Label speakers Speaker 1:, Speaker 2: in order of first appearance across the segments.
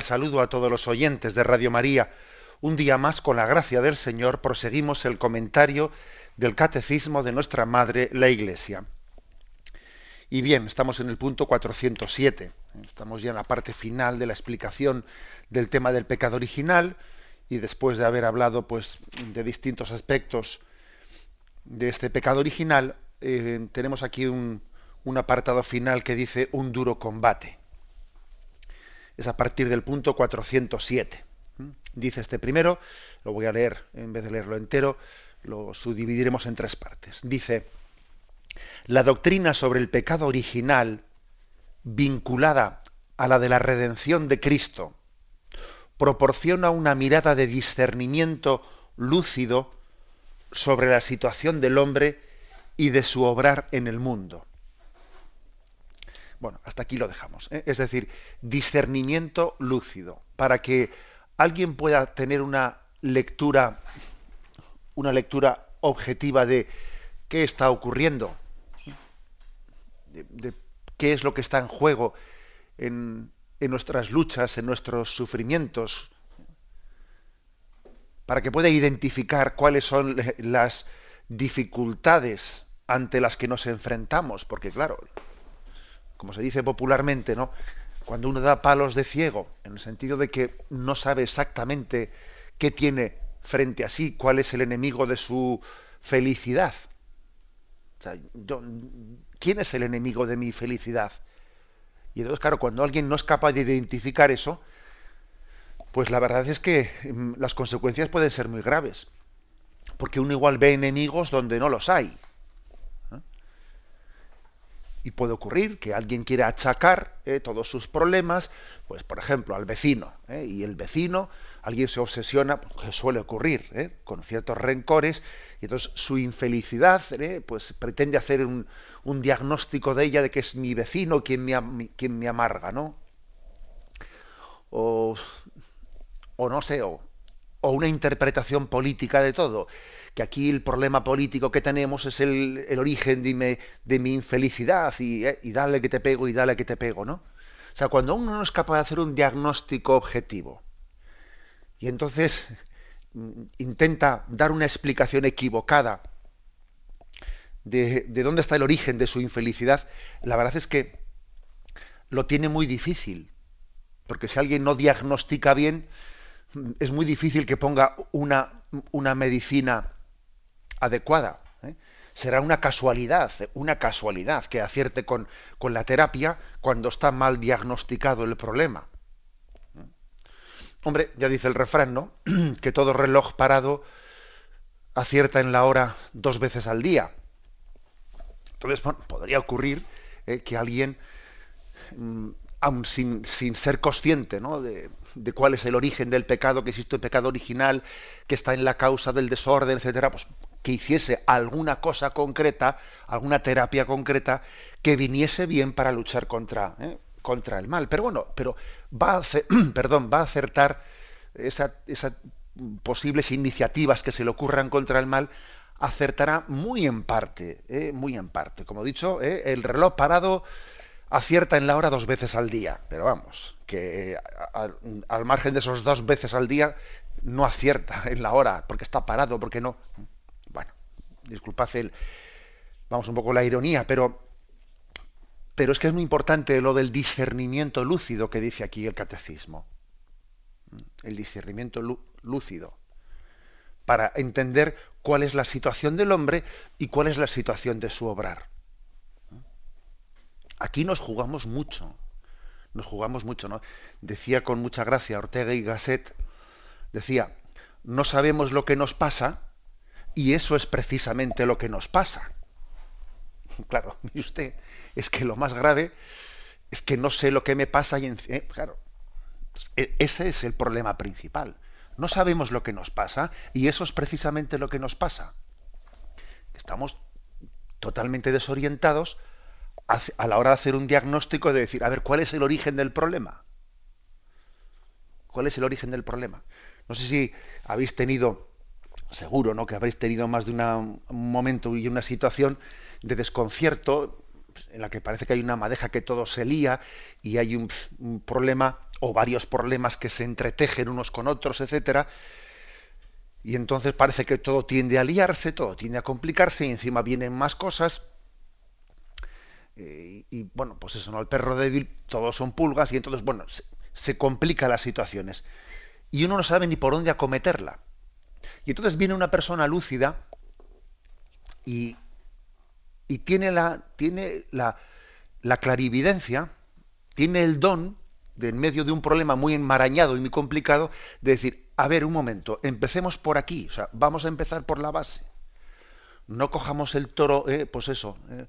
Speaker 1: Saludo a todos los oyentes de Radio María. Un día más, con la gracia del Señor, proseguimos el comentario del Catecismo de nuestra Madre, la Iglesia. Y bien, estamos en el punto 407. Estamos ya en la parte final de la explicación del tema del pecado original y después de haber hablado pues, de distintos aspectos de este pecado original, eh, tenemos aquí un apartado final que dice un duro combate es a partir del punto 407. ¿Mm? Dice este primero, lo voy a leer, en vez de leerlo entero, lo subdividiremos en tres partes. Dice, la doctrina sobre el pecado original, vinculada a la de la redención de Cristo, proporciona una mirada de discernimiento lúcido sobre la situación del hombre y de su obrar en el mundo. Bueno, hasta aquí lo dejamos. ¿eh? Es decir, discernimiento lúcido, para que alguien pueda tener una lectura, una lectura objetiva de qué está ocurriendo, de, qué es lo que está en juego en nuestras luchas, en nuestros sufrimientos, para que pueda identificar cuáles son las dificultades ante las que nos enfrentamos, porque claro, como se dice popularmente, ¿no? Cuando uno da palos de ciego, en el sentido de que no sabe exactamente qué tiene frente a sí, cuál es el enemigo de su felicidad. ¿Quién es el enemigo de mi felicidad? Y entonces, claro, cuando alguien no es capaz de identificar eso, pues la verdad es que mm, las consecuencias pueden ser muy graves. Porque uno igual ve enemigos donde no los hay. Y puede ocurrir que alguien quiera achacar eh, todos sus problemas, pues por ejemplo, al vecino. Eh, y el vecino, alguien se obsesiona, pues, que suele ocurrir, eh, con ciertos rencores, y entonces su infelicidad, pues pretende hacer un, un, diagnóstico de ella de que es mi vecino quien me, quien me amarga, ¿no? O, o no sé, o, o una interpretación política de todo que aquí el problema político que tenemos es el, origen de mi, de mi infelicidad y, eh, y, dale que te pego y dale que te pego, ¿no? O sea, cuando uno no es capaz de hacer un diagnóstico objetivo y entonces mm, intenta dar una explicación equivocada de, de dónde está el origen de su infelicidad, la verdad es que lo tiene muy difícil, porque si alguien no diagnostica bien, es muy difícil que ponga una, una medicina adecuada. ¿eh? Será una casualidad, una casualidad que acierte con, con, la terapia cuando está mal diagnosticado el problema. Hombre, ya dice el refrán, ¿no? que todo reloj parado acierta en la hora dos veces al día. Entonces, bueno, podría ocurrir eh, que alguien, mm, aun sin, sin, ser consciente ¿no? de, de, cuál es el origen del pecado, que existe un pecado original, que está en la causa del desorden, etcétera, pues que hiciese alguna cosa concreta, alguna terapia concreta, que viniese bien para luchar contra, ¿eh? contra el mal. Pero bueno, pero va a, perdón, va a acertar esas esa posibles iniciativas que se le ocurran contra el mal, acertará muy en parte, ¿eh? muy en parte. Como he dicho, ¿eh? el reloj parado acierta en la hora dos veces al día, pero vamos, que al margen de esos dos veces al día no acierta en la hora, porque está parado, porque no disculpad vamos un poco la ironía, pero, pero es que es muy importante lo del discernimiento lúcido que dice aquí el catecismo. El discernimiento lúcido. Para entender cuál es la situación del hombre y cuál es la situación de su obrar. Aquí nos jugamos mucho. Nos jugamos mucho, ¿no? Decía con mucha gracia Ortega y Gasset decía, no sabemos lo que nos pasa y eso es precisamente lo que nos pasa. Claro, y usted, es que lo más grave es que no sé lo que me pasa y eh, claro, e, ese es el problema principal. No sabemos lo que nos pasa y eso es precisamente lo que nos pasa. Estamos totalmente desorientados a la hora de hacer un diagnóstico de decir, a ver, ¿cuál es el origen del problema? ¿Cuál es el origen del problema? No sé si habéis tenido, seguro, ¿no? Que habréis tenido más de un momento y una situación de desconcierto en la que parece que hay una madeja que todo se lía y hay un, problema o varios problemas que se entretejen unos con otros, etcétera y entonces parece que todo tiende a liarse, todo tiende a complicarse y encima vienen más cosas. Eh, y, bueno, pues eso, ¿no? El perro débil, todos son pulgas y entonces, bueno, se, se complican las situaciones. Y uno no sabe ni por dónde acometerla. Y entonces viene una persona lúcida y, y tiene, la, tiene la, la clarividencia, tiene el don de en medio de un problema muy enmarañado y muy complicado, de decir, a ver, un momento, empecemos por aquí, o sea, vamos a empezar por la base. No cojamos el toro, eh, pues eso, eh,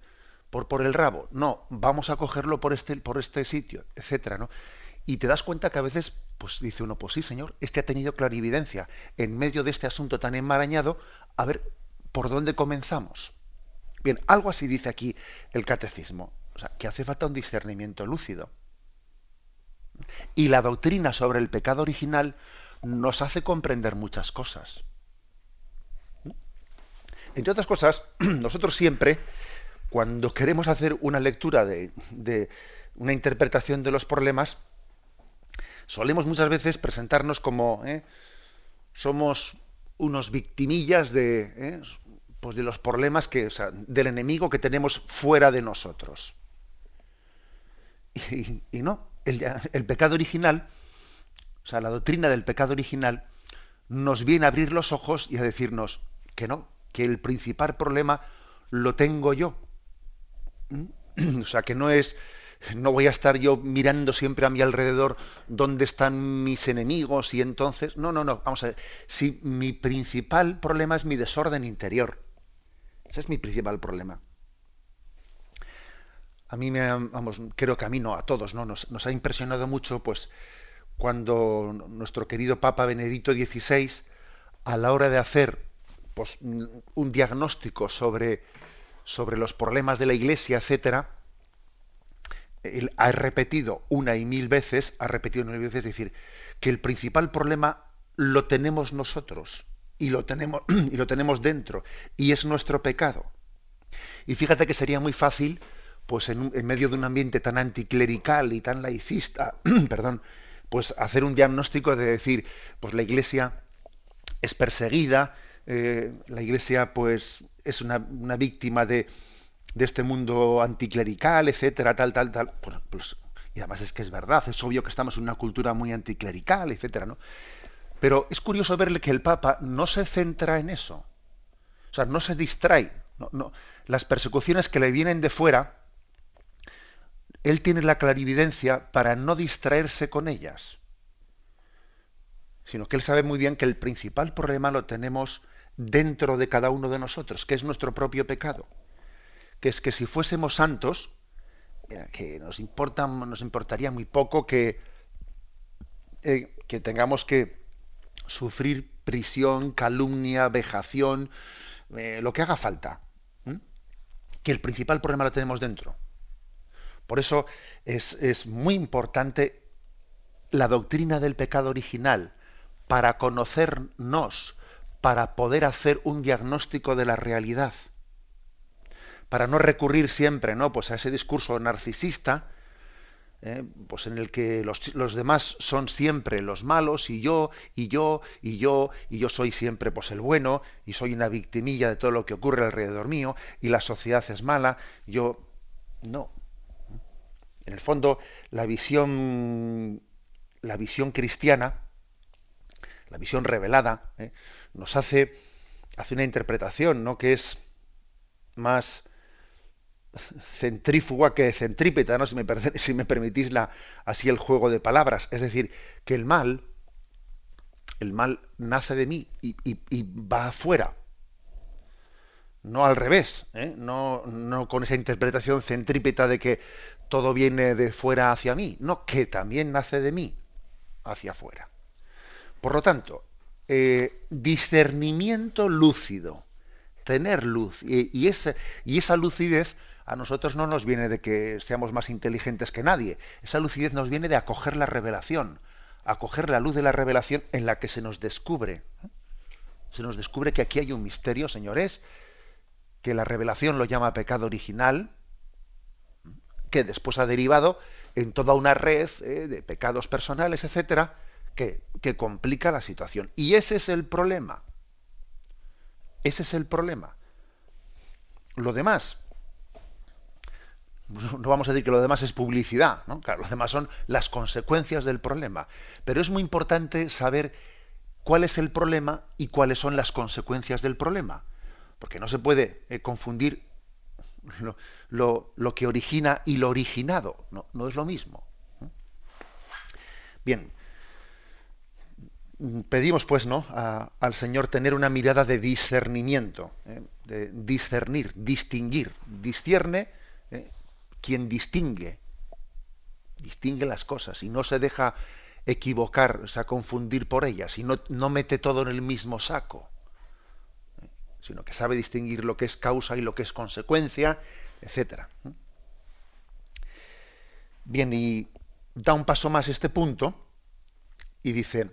Speaker 1: por, por el rabo. No, vamos a cogerlo por este, por este sitio, etcétera, ¿no? Y te das cuenta que a veces, pues dice uno, pues sí, señor, este ha tenido clarividencia en medio de este asunto tan enmarañado, a ver, ¿por dónde comenzamos? Bien, algo así dice aquí el catecismo, o sea, que hace falta un discernimiento lúcido. Y la doctrina sobre el pecado original nos hace comprender muchas cosas. Entre otras cosas, nosotros siempre, cuando queremos hacer una lectura de, una interpretación de los problemas, solemos muchas veces presentarnos como ¿eh? somos unos victimillas de, ¿eh? pues de los problemas que, del enemigo que tenemos fuera de nosotros. Y, no, el, pecado original o sea, la doctrina del pecado original nos viene a abrir los ojos y a decirnos que no, que el principal problema lo tengo yo. ¿Mm? O sea, que no es, no voy a estar yo mirando siempre a mi alrededor dónde están mis enemigos y entonces, no, no, no, vamos a ver, si mi principal problema es mi desorden interior. Ese es mi principal problema. A mí me, vamos, creo que a mí no, a todos, ¿no? Nos, nos ha impresionado mucho, pues, cuando nuestro querido Papa Benedicto XVI, a la hora de hacer pues, un diagnóstico sobre, sobre los problemas de la Iglesia, etcétera, él ha repetido una y mil veces, ha repetido una y mil veces decir que el principal problema lo tenemos nosotros y lo tenemos y lo tenemos dentro y es nuestro pecado. Y fíjate que sería muy fácil, pues en, medio de un ambiente tan anticlerical y tan laicista, perdón, pues hacer un diagnóstico de decir, pues la Iglesia es perseguida, eh, la Iglesia pues es una, víctima de, de, este mundo anticlerical, etcétera, tal, tal, tal. Pues, pues, y además es que es verdad, es obvio que estamos en una cultura muy anticlerical, etcétera, ¿no? Pero es curioso verle que el Papa no se centra en eso. O sea, no se distrae. no. Las persecuciones que le vienen de fuera, él tiene la clarividencia para no distraerse con ellas, sino que él sabe muy bien que el principal problema lo tenemos dentro de cada uno de nosotros, que es nuestro propio pecado. Que es que si fuésemos santos, que nos, importa, nos importaría muy poco que, eh, que tengamos que sufrir prisión, calumnia, vejación, eh, lo que haga falta. Que el principal problema lo tenemos dentro. Por eso es, muy importante la doctrina del pecado original para conocernos, para poder hacer un diagnóstico de la realidad, para no recurrir siempre, ¿no? Pues a ese discurso narcisista, ¿eh? pues en el que los, los, demás son siempre los malos y yo y yo y yo y yo soy siempre pues el bueno y soy una victimilla de todo lo que ocurre alrededor mío y la sociedad es mala. Yo no, en el fondo, la visión, la visión cristiana, la visión revelada, ¿eh? nos hace, hace una interpretación, ¿no? que es más centrífuga que centrípeta, ¿no? si, me, permitís la, así el juego de palabras. Es decir, que el mal, El mal nace de mí y, va afuera. No al revés, ¿eh? no, no con esa interpretación centrípeta de que todo viene de fuera hacia mí, no, que también nace de mí hacia afuera. Por lo tanto, eh, discernimiento lúcido, tener luz, y, y, esa lucidez a nosotros no nos viene de que seamos más inteligentes que nadie. Esa lucidez nos viene de acoger la revelación, acoger la luz de la revelación en la que se nos descubre. Se nos descubre que aquí hay un misterio, señores, que la revelación lo llama pecado original, que después ha derivado en toda una red eh, de pecados personales, etcétera, que, que complica la situación. Y ese es el problema. Ese es el problema. Lo demás, no vamos a decir que lo demás es publicidad, ¿no? Claro, lo demás son las consecuencias del problema. Pero es muy importante saber cuál es el problema y cuáles son las consecuencias del problema. Porque no se puede eh, confundir lo, que origina y lo originado. No, es lo mismo. Bien. Pedimos, pues, ¿no? al Señor tener una mirada de discernimiento, ¿eh? de discernir, distinguir. Discierne ¿eh? quien distingue, distingue las cosas y no se deja equivocar, o sea, confundir por ellas y no, no mete todo en el mismo saco, ¿eh? sino que sabe distinguir lo que es causa y lo que es consecuencia, etcétera. Bien, y da un paso más este punto y dice,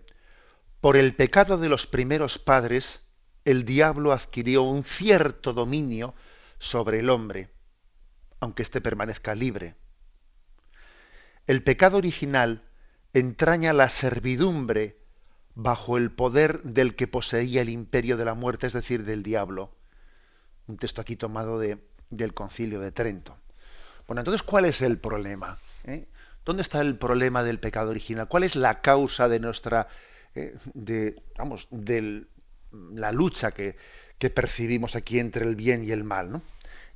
Speaker 1: por el pecado de los primeros padres, el diablo adquirió un cierto dominio sobre el hombre aunque éste permanezca libre. El pecado original entraña la servidumbre bajo el poder del que poseía el imperio de la muerte, es decir, del diablo. Un texto aquí tomado de, del concilio de Trento. Bueno, entonces, ¿cuál es el problema? ¿Eh? ¿Dónde está el problema del pecado original? ¿Cuál es la causa de nuestra, de, vamos, de la lucha que, que percibimos aquí entre el bien y el mal? ¿no?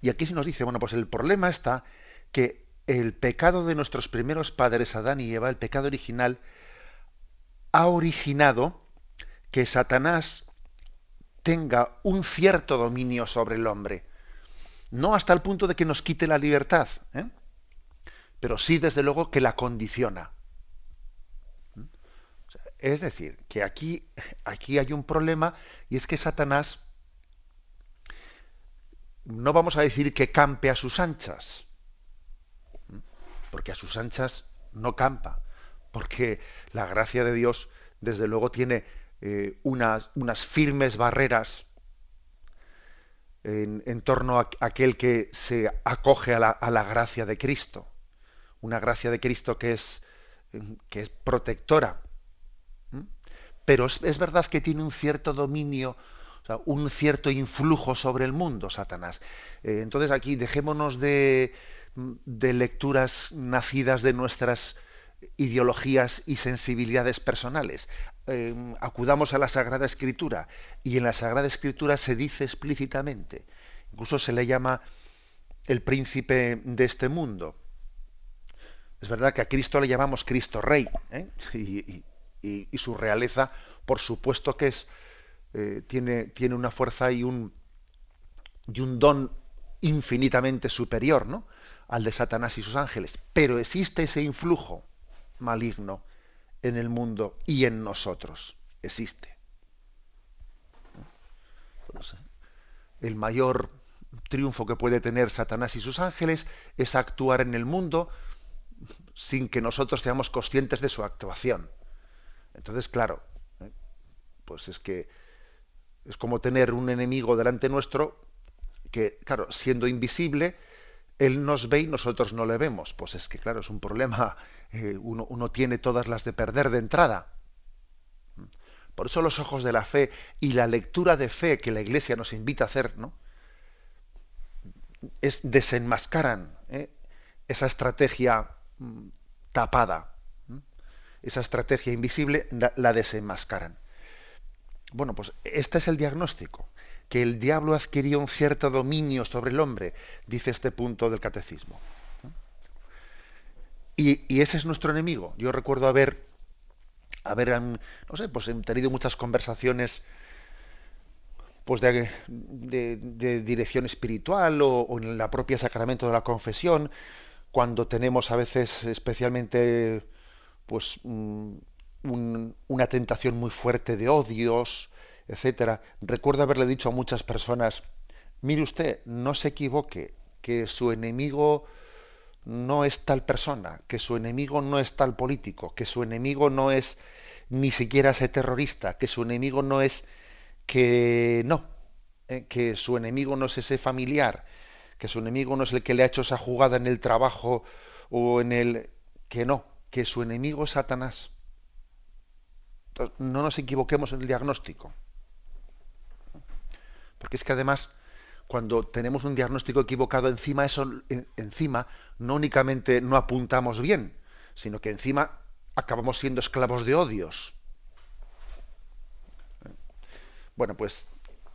Speaker 1: Y aquí se nos dice, bueno, pues el problema está que el pecado de nuestros primeros padres, Adán y Eva, el pecado original, ha originado que Satanás tenga un cierto dominio sobre el hombre. No hasta el punto de que nos quite la libertad, ¿eh? pero sí desde luego que la condiciona. Es decir, que aquí, aquí hay un problema y es que Satanás no vamos a decir que campe a sus anchas, porque a sus anchas no campa, porque la gracia de Dios, desde luego, tiene eh, unas, firmes barreras en, torno a aquel que se acoge a la, a la, gracia de Cristo, una gracia de Cristo que es, que es protectora. Pero es, verdad que tiene un cierto dominio un cierto influjo sobre el mundo, Satanás. Eh, entonces aquí dejémonos de, lecturas nacidas de nuestras ideologías y sensibilidades personales. Eh, acudamos a la Sagrada Escritura y en la Sagrada Escritura se dice explícitamente, incluso se le llama el príncipe de este mundo. Es verdad que a Cristo le llamamos Cristo Rey ¿eh? su realeza, por supuesto que es eh, tiene, tiene una fuerza y un, y un don infinitamente superior ¿no? al de Satanás y sus ángeles. Pero existe ese influjo maligno en el mundo y en nosotros. Existe. El mayor triunfo que puede tener Satanás y sus ángeles es actuar en el mundo sin que nosotros seamos conscientes de su actuación. Entonces, claro, ¿eh? pues es que es como tener un enemigo delante nuestro que, claro, siendo invisible, él nos ve y nosotros no le vemos. Pues es que, claro, es un problema. Eh, uno, tiene todas las de perder de entrada. Por eso los ojos de la fe y la lectura de fe que la Iglesia nos invita a hacer, ¿no? Es desenmascaran ¿eh? esa estrategia mm, tapada, esa estrategia invisible la desenmascaran. Bueno, pues este es el diagnóstico, que el diablo adquirió un cierto dominio sobre el hombre, dice este punto del catecismo. Y, ese es nuestro enemigo. Yo recuerdo haber haber, no sé, pues he tenido muchas conversaciones pues de, de, dirección espiritual o, en la propia sacramento de la confesión, cuando tenemos a veces especialmente pues mm, una tentación muy fuerte de odios, etcétera. Recuerdo haberle dicho a muchas personas, mire usted, no se equivoque, que su enemigo no es tal persona, que su enemigo no es tal político, que su enemigo no es ni siquiera ese terrorista, que su enemigo no es que no, eh, que su enemigo no es ese familiar, que su enemigo no es el que le ha hecho esa jugada en el trabajo o en el que no, que su enemigo es Satanás. no nos equivoquemos en el diagnóstico. Porque es que además, cuando tenemos un diagnóstico equivocado, encima eso, encima, no únicamente no apuntamos bien, sino que encima acabamos siendo esclavos de odios. Bueno, pues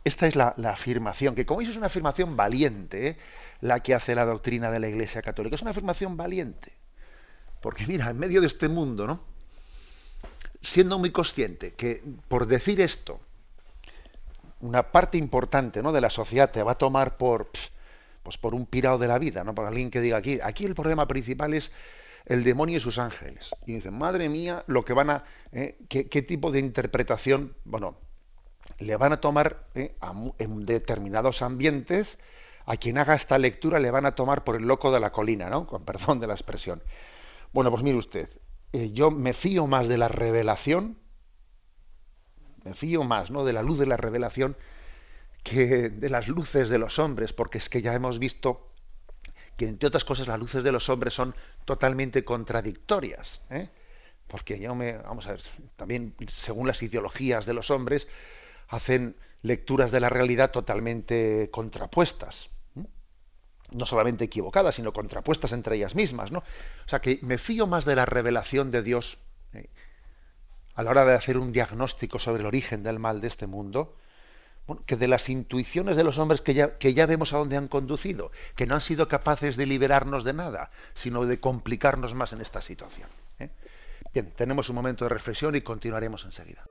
Speaker 1: esta es la, afirmación, que como veis es una afirmación valiente, ¿eh? la que hace la doctrina de la Iglesia Católica. Es una afirmación valiente. Porque mira, en medio de este mundo, ¿no? Siendo muy consciente que por decir esto, una parte importante ¿no? de la sociedad te va a tomar por, pues por un pirado de la vida, ¿no? Por alguien que diga aquí, aquí el problema principal es el demonio y sus ángeles. Y dicen, madre mía, lo que van a, ¿eh? ¿qué, tipo de interpretación, bueno, le van a tomar ¿eh? en determinados ambientes, a quien haga esta lectura le van a tomar por el loco de la colina, ¿no? Con perdón de la expresión. Bueno, pues mire usted, eh, yo me fío más de la revelación, me fío más, ¿no? De la luz de la revelación que de las luces de los hombres, porque es que ya hemos visto que entre otras cosas las luces de los hombres son totalmente contradictorias. ¿eh? Porque yo me, vamos a ver, también según las ideologías de los hombres, hacen lecturas de la realidad totalmente contrapuestas. No solamente equivocadas, sino contrapuestas entre ellas mismas. ¿no? O sea que me fío más de la revelación de Dios ¿eh? a la hora de hacer un diagnóstico sobre el origen del mal de este mundo, que de las intuiciones de los hombres que ya, que ya vemos a dónde han conducido, que no han sido capaces de liberarnos de nada, sino de complicarnos más en esta situación. ¿eh? Bien, tenemos un momento de reflexión y continuaremos enseguida.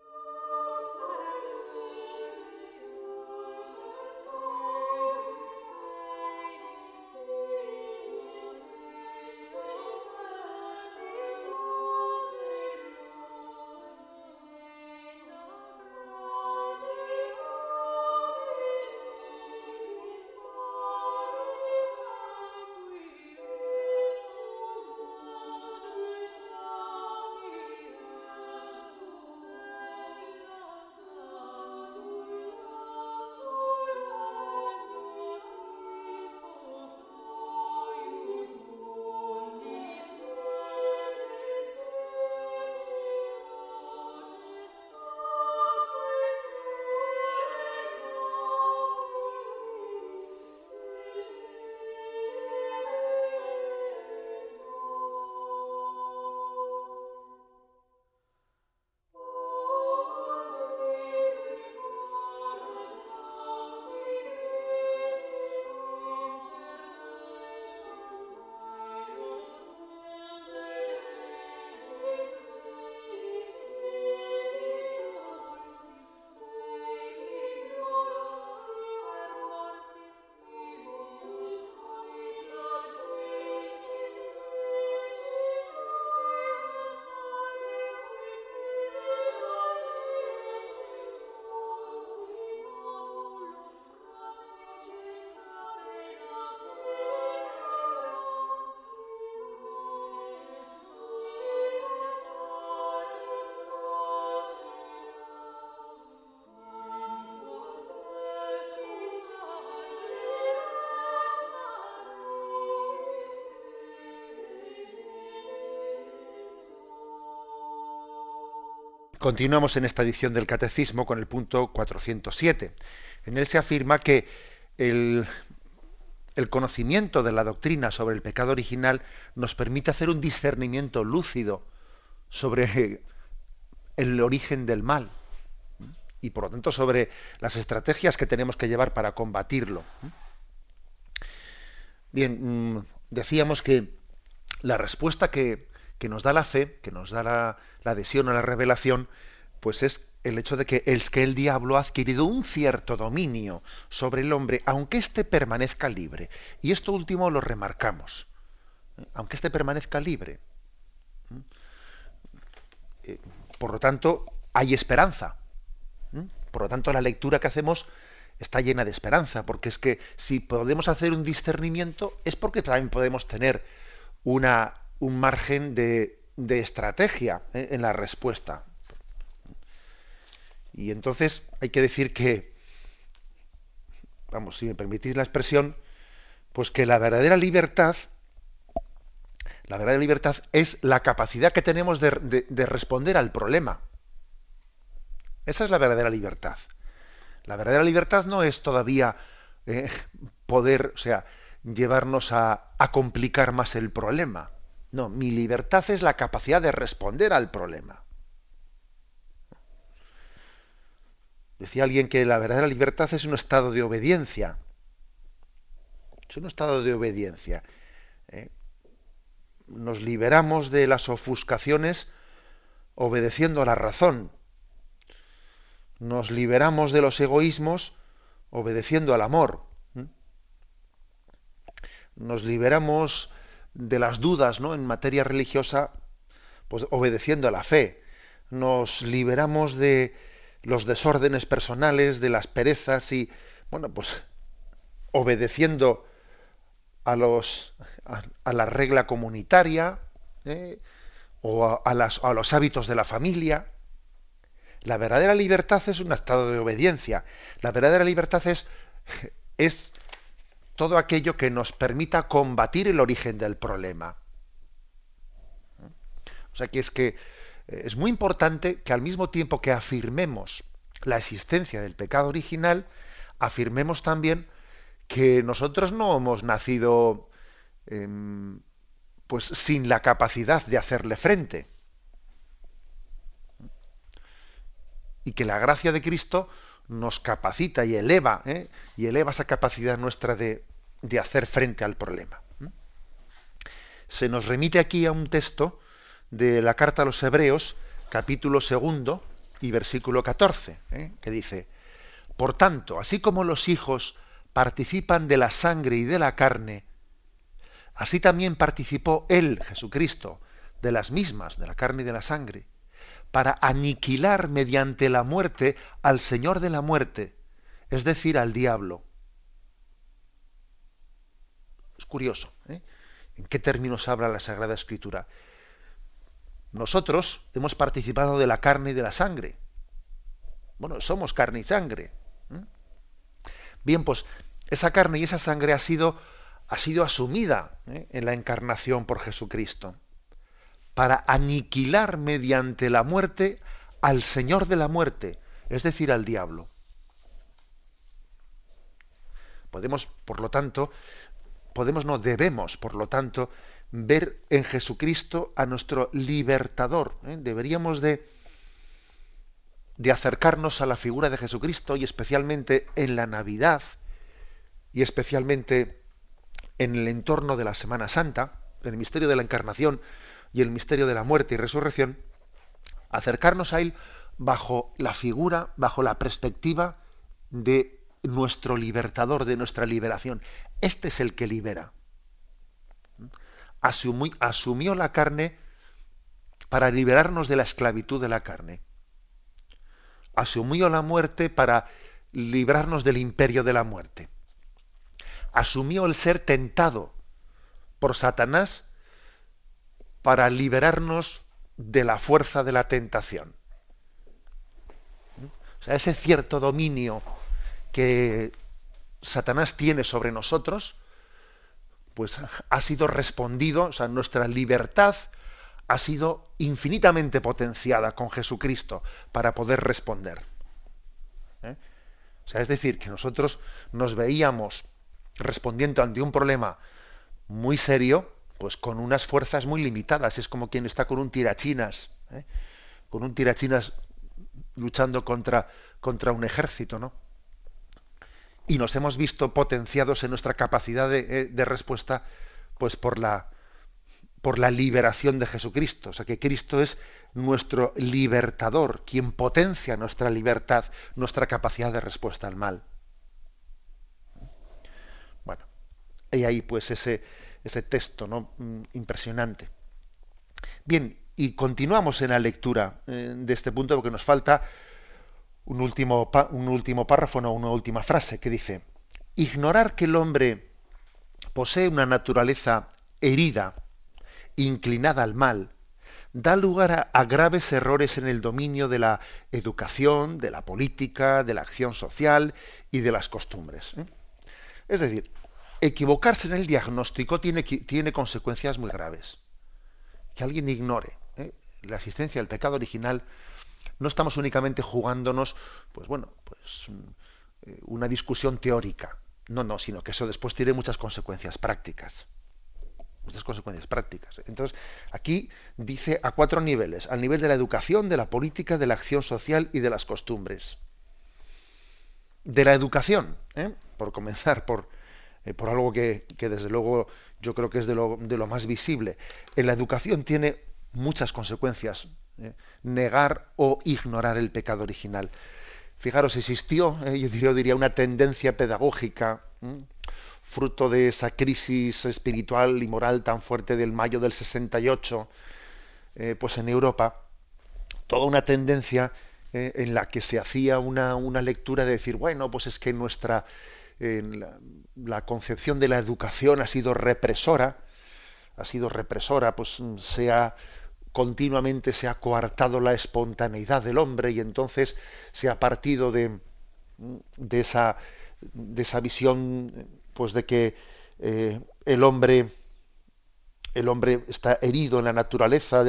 Speaker 1: Continuamos en esta edición del Catecismo con el punto 407. En él se afirma que el, conocimiento de la doctrina sobre el pecado original nos permite hacer un discernimiento lúcido sobre el origen del mal y por lo tanto sobre las estrategias que tenemos que llevar para combatirlo. Bien, mm, decíamos que la respuesta que, que nos da la fe, que nos da la, adhesión a la revelación, pues es el hecho de que, es que el diablo ha adquirido un cierto dominio sobre el hombre, aunque éste permanezca libre. Y esto último lo remarcamos. Aunque éste permanezca libre. ¿eh? Eh, por lo tanto, hay esperanza. Por lo tanto, la lectura que hacemos está llena de esperanza, porque es que si podemos hacer un discernimiento es porque también podemos tener una, un margen de, estrategia ¿eh? en la respuesta. Y entonces hay que decir que, vamos, si me permitís la expresión, pues que la verdadera libertad, la verdadera libertad es la capacidad que tenemos de, de responder al problema. Esa es la verdadera libertad. La verdadera libertad no es todavía eh, poder, o sea, llevarnos a complicar más el problema. No, mi libertad es la capacidad de responder al problema. Decía alguien que la verdadera libertad es un estado de obediencia. Es un estado de obediencia. ¿eh? Nos liberamos de las ofuscaciones obedeciendo a la razón nos liberamos de los egoísmos obedeciendo al amor. Nos liberamos de las dudas ¿no? en materia religiosa, pues obedeciendo a la fe. Nos liberamos de los desórdenes personales, de las perezas y, bueno, pues obedeciendo a, los, a, la regla comunitaria ¿eh? o a, a los hábitos de la familia. La verdadera libertad es un estado de obediencia. La verdadera libertad es, es todo aquello que nos permita combatir el origen del problema. O sea que es que eh, es muy importante que al mismo tiempo que afirmemos la existencia del pecado original, afirmemos también que nosotros no hemos nacido em, pues sin la capacidad de hacerle frente. y que la gracia de Cristo nos capacita y eleva, ¿eh? y eleva esa capacidad nuestra de, de hacer frente al problema. Se nos remite aquí a un texto de la carta a los Hebreos, capítulo segundo y versículo 14, ¿eh? que dice, Por tanto, así como los hijos participan de la sangre y de la carne, así también participó Él, Jesucristo, de las mismas, de la carne y de la sangre para aniquilar mediante la muerte al Señor de la muerte, es decir, al diablo. Es curioso, ¿eh? ¿En qué términos habla la Sagrada Escritura? Nosotros hemos participado de la carne y de la sangre. Bueno, somos carne y sangre. ¿eh? Bien, pues esa carne y esa sangre ha sido, ha sido asumida ¿eh? en la encarnación por Jesucristo para aniquilar mediante la muerte al Señor de la muerte, es decir, al diablo. Podemos, por lo tanto, podemos, no debemos, por lo tanto, ver en Jesucristo a nuestro libertador. ¿eh? Deberíamos de, de acercarnos a la figura de Jesucristo y especialmente en la Navidad y especialmente en el entorno de la Semana Santa, en el misterio de la Encarnación, y el misterio de la muerte y resurrección, acercarnos a él bajo la figura, bajo la perspectiva de nuestro libertador, de nuestra liberación. Este es el que libera. asumió la carne para liberarnos de la esclavitud de la carne. Asumió la muerte para librarnos del imperio de la muerte. Asumió el ser tentado por Satanás para liberarnos de la fuerza de la tentación. O sea, ese cierto dominio que Satanás tiene sobre nosotros, pues ha sido respondido, o sea, nuestra libertad ha sido infinitamente potenciada con Jesucristo para poder responder. ¿Eh? O sea, es decir, que nosotros nos veíamos respondiendo ante un problema muy serio, pues con unas fuerzas muy limitadas. Es como quien está con un tirachinas, ¿eh? con un tirachinas luchando contra, contra un ejército, ¿no? Y nos hemos visto potenciados en nuestra capacidad de, eh, respuesta, pues por la, por la liberación de Jesucristo. O sea, que Cristo es nuestro libertador, quien potencia nuestra libertad, nuestra capacidad de respuesta al mal. Bueno, y ahí pues ese, ese texto ¿no? Mm, impresionante. Bien, y continuamos en la lectura eh, de este punto porque nos falta un último, un último párrafo, no, una última frase que dice, ignorar que el hombre posee una naturaleza herida, inclinada al mal, da lugar a, graves errores en el dominio de la educación, de la política, de la acción social y de las costumbres. ¿eh? Es decir, equivocarse en el diagnóstico tiene, tiene consecuencias muy graves. Que alguien ignore ¿eh? la existencia del pecado original, no estamos únicamente jugándonos, pues bueno, pues eh, una discusión teórica. No, no, sino que eso después tiene muchas consecuencias prácticas. Muchas consecuencias prácticas. Entonces, aquí dice a cuatro niveles, al nivel de la educación, de la política, de la acción social y de las costumbres. De la educación, ¿eh? por comenzar por, eh, por algo que, desde luego yo creo que es de lo, de lo, más visible. En la educación tiene muchas consecuencias ¿eh? negar o ignorar el pecado original. Fijaros, existió, ¿eh? yo, diría, una tendencia pedagógica, fruto de esa crisis espiritual y moral tan fuerte del mayo del 68, pues en Europa, toda una tendencia en la que se hacía una, una lectura de decir, bueno, pues es que nuestra la, concepción de la educación ha sido represora, ha sido represora, pues se ha continuamente se ha coartado la espontaneidad del hombre y entonces se ha partido de, de esa de esa visión pues de que eh, el hombre el hombre está herido en la naturaleza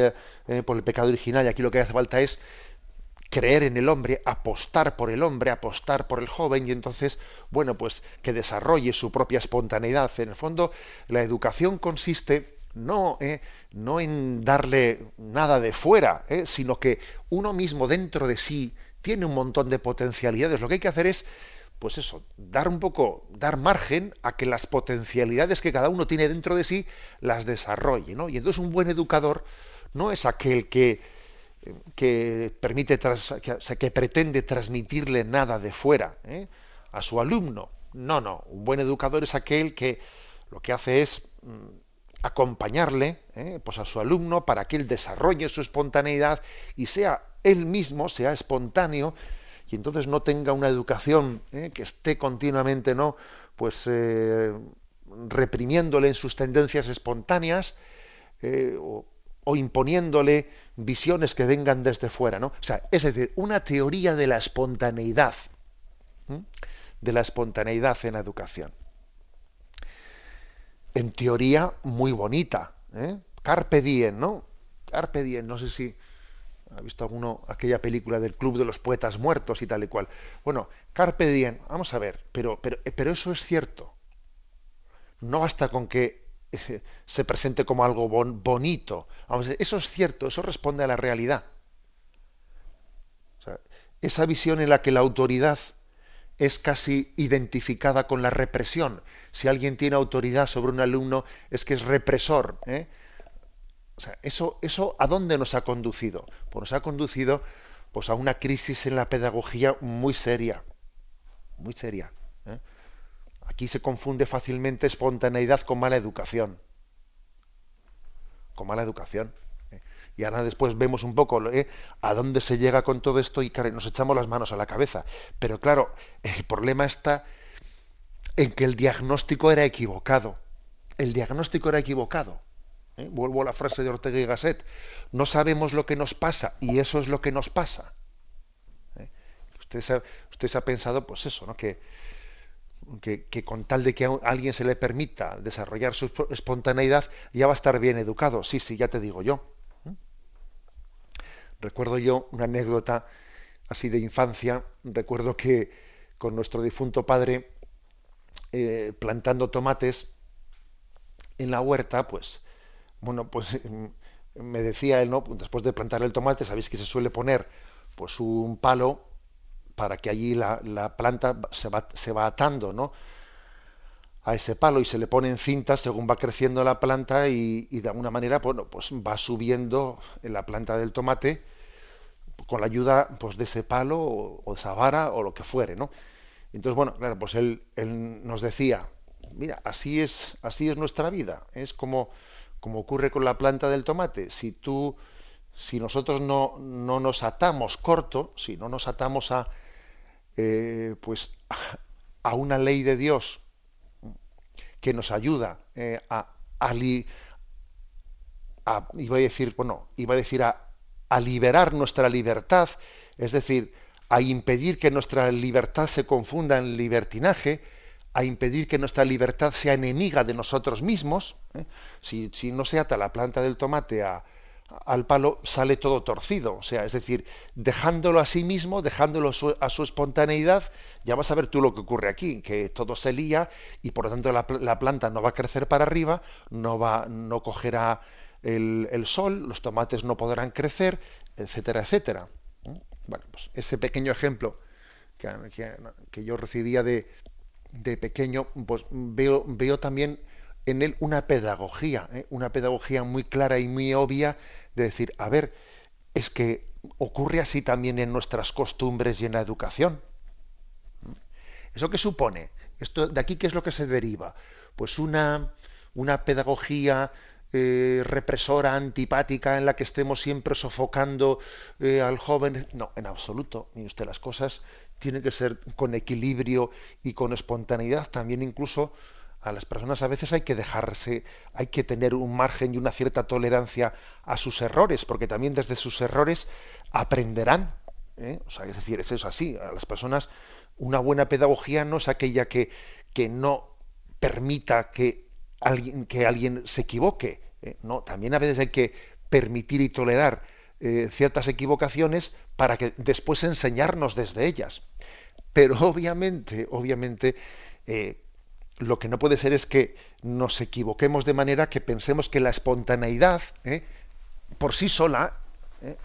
Speaker 1: eh, por el pecado original y aquí lo que hace falta es creer en el hombre, apostar por el hombre, apostar por el joven y entonces, bueno, pues que desarrolle su propia espontaneidad. En el fondo, la educación consiste no, eh, no en darle nada de fuera, eh, sino que uno mismo dentro de sí tiene un montón de potencialidades. Lo que hay que hacer es, pues eso, dar un poco, dar margen a que las potencialidades que cada uno tiene dentro de sí las desarrolle, ¿no? Y entonces un buen educador no es aquel que que permite que, pretende transmitirle nada de fuera ¿eh? a su alumno. No, no. Un buen educador es aquel que lo que hace es mm, acompañarle ¿eh? pues a su alumno para que él desarrolle su espontaneidad y sea él mismo, sea espontáneo, y entonces no tenga una educación ¿eh? que esté continuamente no pues reprimiéndole en sus tendencias espontáneas o, o imponiéndole visiones que vengan desde fuera, ¿no? O sea, es decir, una teoría de la espontaneidad, de la espontaneidad en la educación. En teoría muy bonita, ¿eh? Carpe diem, ¿no? Carpe diem, no sé si ha visto alguno aquella película del Club de los Poetas Muertos y tal y cual. Bueno, Carpe diem, vamos a ver, pero, pero, pero eso es cierto. No basta con que se presente como algo bonito. eso es cierto, eso responde a la realidad. esa visión en la que la autoridad es casi identificada con la represión. Si alguien tiene autoridad sobre un alumno, es que es represor. ¿eh? eso, eso ¿a dónde nos ha conducido? Pues nos ha conducido pues, a una crisis en la pedagogía muy seria. Muy seria. ¿eh? Aquí se confunde fácilmente espontaneidad con mala educación. Con mala educación. ¿eh? Y ahora después vemos un poco ¿eh? a dónde se llega con todo esto y nos echamos las manos a la cabeza. Pero claro, el problema está en que el diagnóstico era equivocado. El diagnóstico era equivocado. ¿eh? Vuelvo a la frase de Ortega y Gasset. No sabemos lo que nos pasa y eso es lo que nos pasa. Usted, se, usted se ha pensado, pues eso, ¿no? Que, con tal de que a alguien se le permita desarrollar su espontaneidad, ya va a estar bien educado. Sí, sí, ya te digo yo. ¿Mm? Recuerdo yo una anécdota así de infancia. Recuerdo que con nuestro difunto padre, eh, plantando tomates en la huerta, pues, bueno, pues me decía él, ¿no? Después de plantar el tomate, sabéis que se suele poner pues un palo para que allí la, planta se va, se va atando, ¿no? a ese palo y se le ponen cintas según va creciendo la planta y, de alguna manera bueno, pues va subiendo en la planta del tomate con la ayuda pues, de ese palo o, esa vara o lo que fuere, ¿no? Entonces, bueno, claro, pues él, él, nos decía, mira, así es, así es nuestra vida, es como, como ocurre con la planta del tomate. Si tú, si nosotros no, no nos atamos corto, si no nos atamos a, eh, pues, a una ley de Dios que nos ayuda eh, a, iba a decir, bueno, a decir a, a liberar nuestra libertad, es decir, a impedir que nuestra libertad se confunda en libertinaje, a impedir que nuestra libertad sea enemiga de nosotros mismos. ¿eh? Si, si, no se ata la planta del tomate a, al palo sale todo torcido. O sea, es decir, dejándolo a sí mismo, dejándolo a su espontaneidad, ya vas a ver tú lo que ocurre aquí, que todo se lía y por lo tanto la, planta no va a crecer para arriba, no, va, no cogerá el, sol, los tomates no podrán crecer, etcétera, etcétera. ¿Mm? Bueno, pues ese pequeño ejemplo que, yo recibía de, de pequeño, pues veo, veo también en él una pedagogía, ¿eh? una pedagogía muy clara y muy obvia de decir, a ver, es que ocurre así también en nuestras costumbres y en la educación. ¿Eso qué supone? Esto, ¿De aquí qué es lo que se deriva? Pues una, una pedagogía eh, represora, antipática, en la que estemos siempre sofocando eh, al joven. No, en absoluto. Mire usted, las cosas tienen que ser con equilibrio y con espontaneidad, también incluso a las personas a veces hay que dejarse, hay que tener un margen y una cierta tolerancia a sus errores, porque también desde sus errores aprenderán. ¿eh? O sea, es decir, es eso así. A las personas una buena pedagogía no es aquella que, que no permita que alguien, que alguien se equivoque. ¿eh? No, también a veces hay que permitir y tolerar eh, ciertas equivocaciones para que después enseñarnos desde ellas. Pero obviamente, obviamente, lo que no puede ser es que nos equivoquemos de manera que pensemos que la espontaneidad ¿eh? por sí sola ¿eh?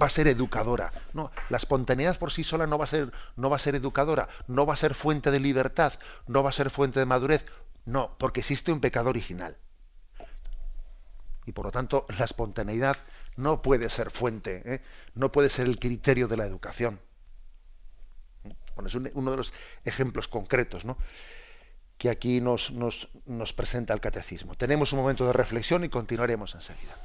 Speaker 1: va a ser educadora. No, la espontaneidad por sí sola no va a ser, no va a ser educadora, no va a ser fuente de libertad, no va a ser fuente de madurez. No, porque existe un pecado original. Y por lo tanto, la espontaneidad no puede ser fuente, ¿eh? no puede ser el criterio de la educación. Bueno, es uno de los ejemplos concretos, ¿no? Que aquí nos, nos, nos presenta el catecismo. Tenemos un momento de reflexión y continuaremos enseguida.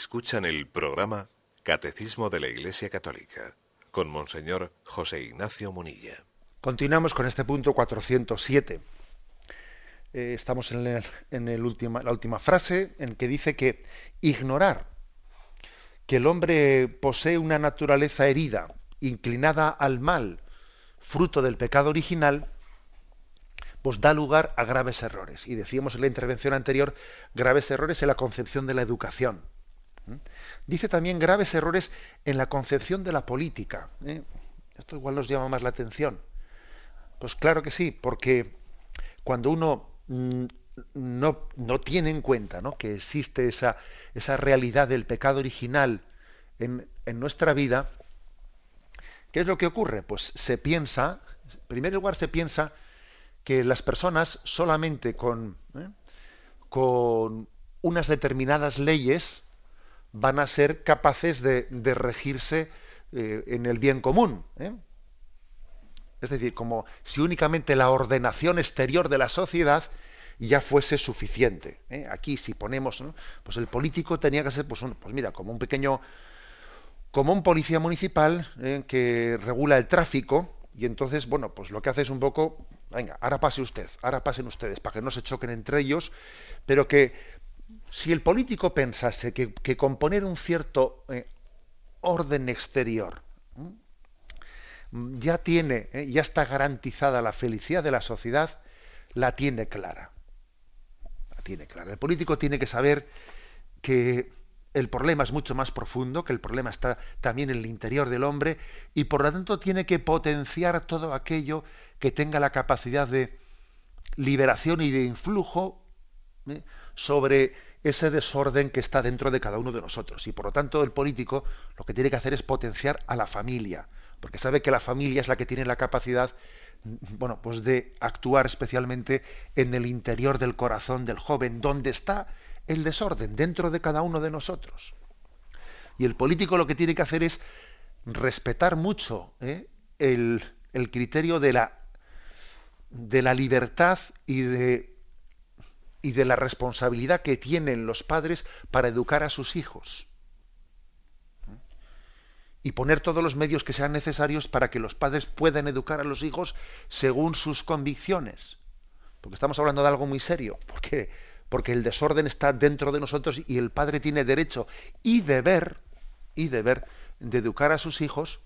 Speaker 2: Escuchan el programa Catecismo de la Iglesia Católica con Monseñor José Ignacio Munilla.
Speaker 1: Continuamos con este punto 407. Eh, estamos en, la última frase en que dice que ignorar que el hombre posee una naturaleza herida, inclinada al mal, fruto del pecado original, pues da lugar a graves errores. Y decíamos en la intervención anterior, graves errores en la concepción de la educación Dice también graves errores en la concepción de la política. ¿eh? Esto igual nos llama más la atención. Pues claro que sí, porque cuando uno mm, no, no, tiene en cuenta que existe esa, esa, realidad del pecado original en, en, nuestra vida, ¿qué es lo que ocurre? Pues se piensa, en primer lugar se piensa que las personas solamente con, ¿eh? con unas determinadas leyes van a ser capaces de, regirse eh, en el bien común. ¿eh? Es decir, como si únicamente la ordenación exterior de la sociedad ya fuese suficiente. ¿eh? Aquí, si ponemos, pues el político tenía que ser, pues, pues mira, como un pequeño, como un policía municipal que regula el tráfico y entonces, bueno, pues lo que hace es un poco, venga, ahora pase usted, ahora pasen ustedes, para que no se choquen entre ellos, pero que si el político pensase que, que con poner un cierto eh, orden exterior ya tiene, eh, ya está garantizada la felicidad de la sociedad, la tiene clara. La tiene clara. El político tiene que saber que el problema es mucho más profundo, que el problema está también en el interior del hombre y por lo tanto tiene que potenciar todo aquello que tenga la capacidad de liberación y de influjo ¿eh? Sobre ese desorden que está dentro de cada uno de nosotros. Y por lo tanto el político lo que tiene que hacer es potenciar a la familia, porque sabe que la familia es la que tiene la capacidad bueno, pues de actuar especialmente en el interior del corazón del joven, donde está el desorden dentro de cada uno de nosotros. Y el político lo que tiene que hacer es respetar mucho ¿eh? el, el, criterio de la, de la libertad y de y de la responsabilidad que tienen los padres para educar a sus hijos. Y poner todos los medios que sean necesarios para que los padres puedan educar a los hijos según sus convicciones. Porque estamos hablando de algo muy serio, porque, porque el desorden está dentro de nosotros y el padre tiene derecho y deber, y deber de educar a sus hijos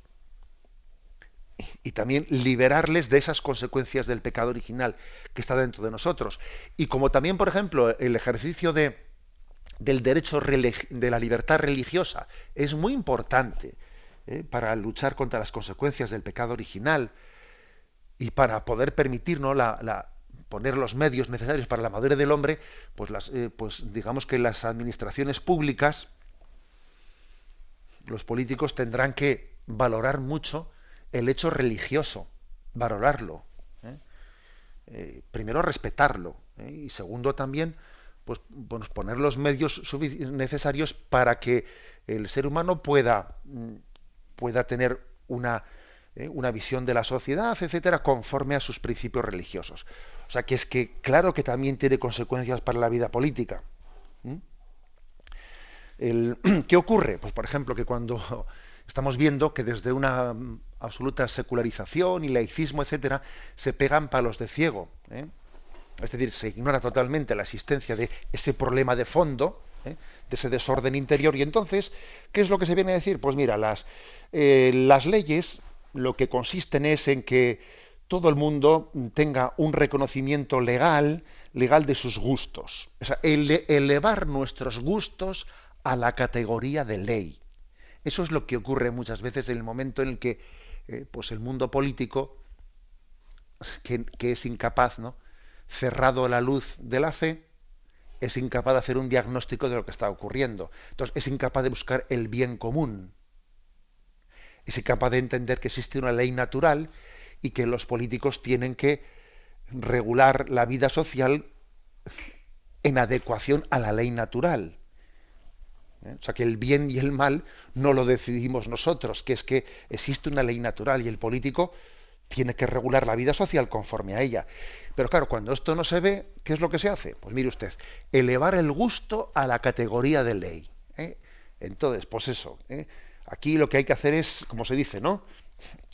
Speaker 1: y también liberarles de esas consecuencias del pecado original que está dentro de nosotros. Y como también, por ejemplo, el ejercicio de, del derecho de la libertad religiosa es muy importante ¿eh? para luchar contra las consecuencias del pecado original y para poder permitirnos la, poner los medios necesarios para la madurez del hombre, pues, las, eh, pues digamos que las administraciones públicas, los políticos tendrán que valorar mucho el hecho religioso, valorarlo. ¿eh? Eh, primero respetarlo ¿eh? y segundo también pues, poner los medios necesarios para que el ser humano pueda, mm, pueda tener una, una visión de la sociedad, etcétera, conforme a sus principios religiosos. O sea que es que claro que también tiene consecuencias para la vida política. ¿Qué ocurre? Pues por ejemplo que cuando estamos viendo que desde una absoluta secularización y laicismo, etcétera, se pegan palos de ciego. ¿eh? Es decir, se ignora totalmente la existencia de ese problema de fondo, ¿eh? de ese desorden interior. Y entonces, ¿qué es lo que se viene a decir? Pues mira, las, eh, las leyes lo que consisten es en que todo el mundo tenga un reconocimiento legal, legal de sus gustos. O elevar nuestros gustos a la categoría de ley. Eso es lo que ocurre muchas veces en el momento en el que eh, pues el mundo político, que, es incapaz, ¿no? cerrado a la luz de la fe, es incapaz de hacer un diagnóstico de lo que está ocurriendo. Entonces, es incapaz de buscar el bien común. Es incapaz de entender que existe una ley natural y que los políticos tienen que regular la vida social en adecuación a la ley natural. ¿Eh? O sea, que el bien y el mal no lo decidimos nosotros, que es que existe una ley natural y el político tiene que regular la vida social conforme a ella. Pero claro, cuando esto no se ve, ¿qué es lo que se hace? Pues mire usted, elevar el gusto a la categoría de ley. ¿eh? Entonces, pues eso, ¿eh? aquí lo que hay que hacer es, como se dice, ¿no?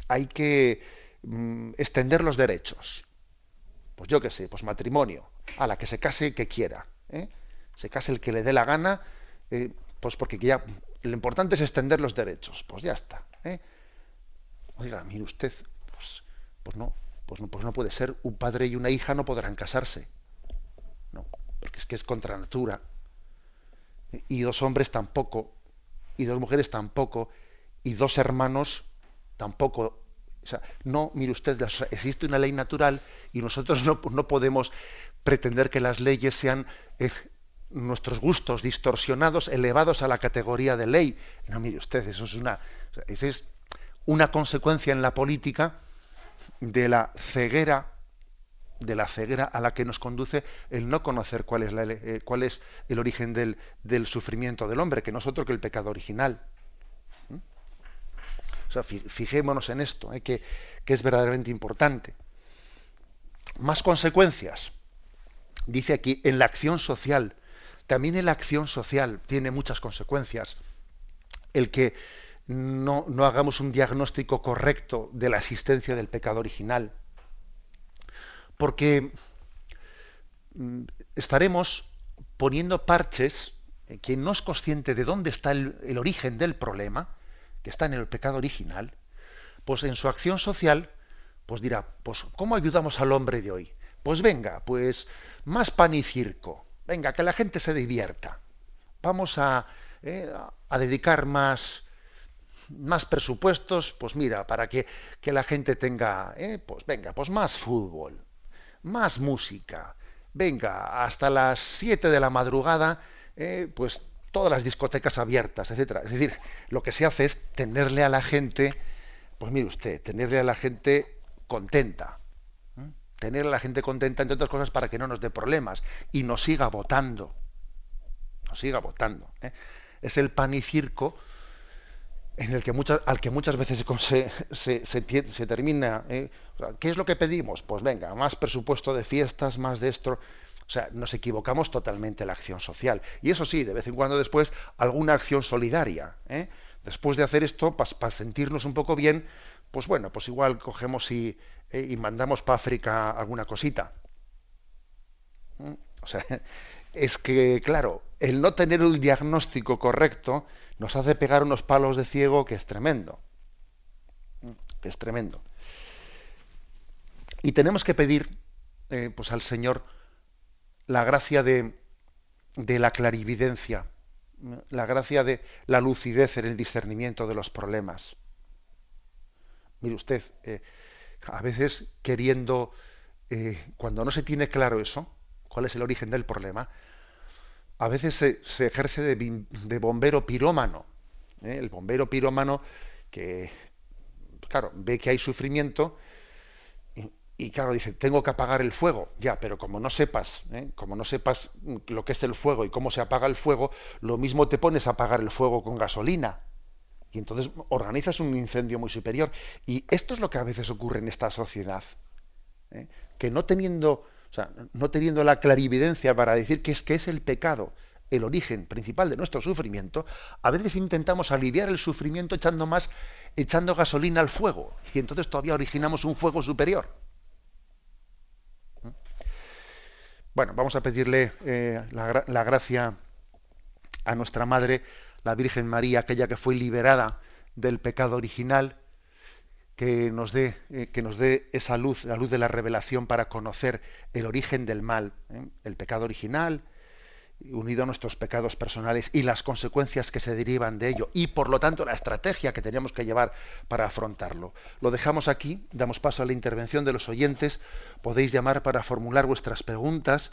Speaker 1: Hay que mm, extender los derechos. Pues yo qué sé, pues matrimonio, a la que se case que quiera. Se case el que le dé la gana, pues porque ya lo importante es extender los derechos. Pues ya está. ¿eh? Oiga, mire usted, pues, pues, no, pues no, pues no puede ser. Un padre y una hija no podrán casarse. No, porque es que es contra natura. Y dos hombres tampoco. Y dos mujeres tampoco. Y dos hermanos tampoco. O sea, no, mire usted, existe una ley natural y nosotros no, no podemos pretender que las leyes sean eh, nuestros gustos distorsionados, elevados a la categoría de ley. No, mire usted, eso es una, es una consecuencia en la política de la ceguera de la ceguera a la que nos conduce el no conocer cuál es, eh, cuál es el origen del, del, sufrimiento del hombre, que no es otro que el pecado original. ¿Mm? Fijémonos en esto, ¿eh? que, que es verdaderamente importante. Más consecuencias. Dice aquí, en la acción social. También en la acción social tiene muchas consecuencias. El que no, hagamos un diagnóstico correcto de la existencia del pecado original porque mm, estaremos poniendo parches, eh, quien no es consciente de dónde está el, origen del problema, que está en el pecado original, pues en su acción social, pues dirá, pues ¿cómo ayudamos al hombre de hoy? Pues venga, pues más pan y circo, venga, que la gente se divierta. Vamos a, eh, a dedicar más, más presupuestos, pues mira, para que, que la gente tenga, eh, pues venga, pues más fútbol, más música. Venga, hasta las 7 de la madrugada, eh, pues todas las discotecas abiertas, etcétera. Es decir, lo que se hace es tenerle a la gente, pues mire usted, tenerle a la gente contenta. Tenerle a la gente contenta, entre otras cosas, para que no nos dé problemas y nos siga votando. Nos siga votando. ¿eh? Es el pan y circo en el que muchas, al que muchas veces se, se, termina. ¿eh? ¿Qué es lo que pedimos? Pues venga, más presupuesto de fiestas, más de esto. O sea, nos equivocamos totalmente en la acción social. Y eso sí, de vez en cuando después, alguna acción solidaria. ¿eh? Después de hacer esto, para sentirnos un poco bien, pues bueno, pues igual cogemos y, ¿eh? y mandamos para África alguna cosita. O sea, es que, claro, el no tener un diagnóstico correcto nos hace pegar unos palos de ciego que es tremendo. Que es tremendo. Y tenemos que pedir eh, pues al Señor la gracia de, de, la clarividencia, la gracia de la lucidez en el discernimiento de los problemas. Mire usted, eh, a veces queriendo, eh, cuando no se tiene claro eso, cuál es el origen del problema, a veces se, ejerce de, bombero pirómano. ¿eh? El bombero pirómano que, claro, ve que hay sufrimiento y, claro, dice, tengo que apagar el fuego. Ya, pero como no sepas, como no sepas lo que es el fuego y cómo se apaga el fuego, lo mismo te pones a apagar el fuego con gasolina. Y entonces organizas un incendio muy superior. Y esto es lo que a veces ocurre en esta sociedad. ¿eh? Que no teniendo o sea, no teniendo la clarividencia para decir que es que es el pecado el origen principal de nuestro sufrimiento, a veces intentamos aliviar el sufrimiento echando más, echando gasolina al fuego, y entonces todavía originamos un fuego superior. Bueno, vamos a pedirle eh, la gracia a nuestra Madre, la Virgen María, aquella que fue liberada del pecado original, que nos dé eh, que nos dé esa luz, la luz de la revelación para conocer el origen del mal, ¿eh? el pecado original unido a nuestros pecados personales y las consecuencias que se derivan de ello y por lo tanto la estrategia que tenemos que llevar para afrontarlo. Lo dejamos aquí, damos paso a la intervención de los oyentes, podéis llamar para formular vuestras preguntas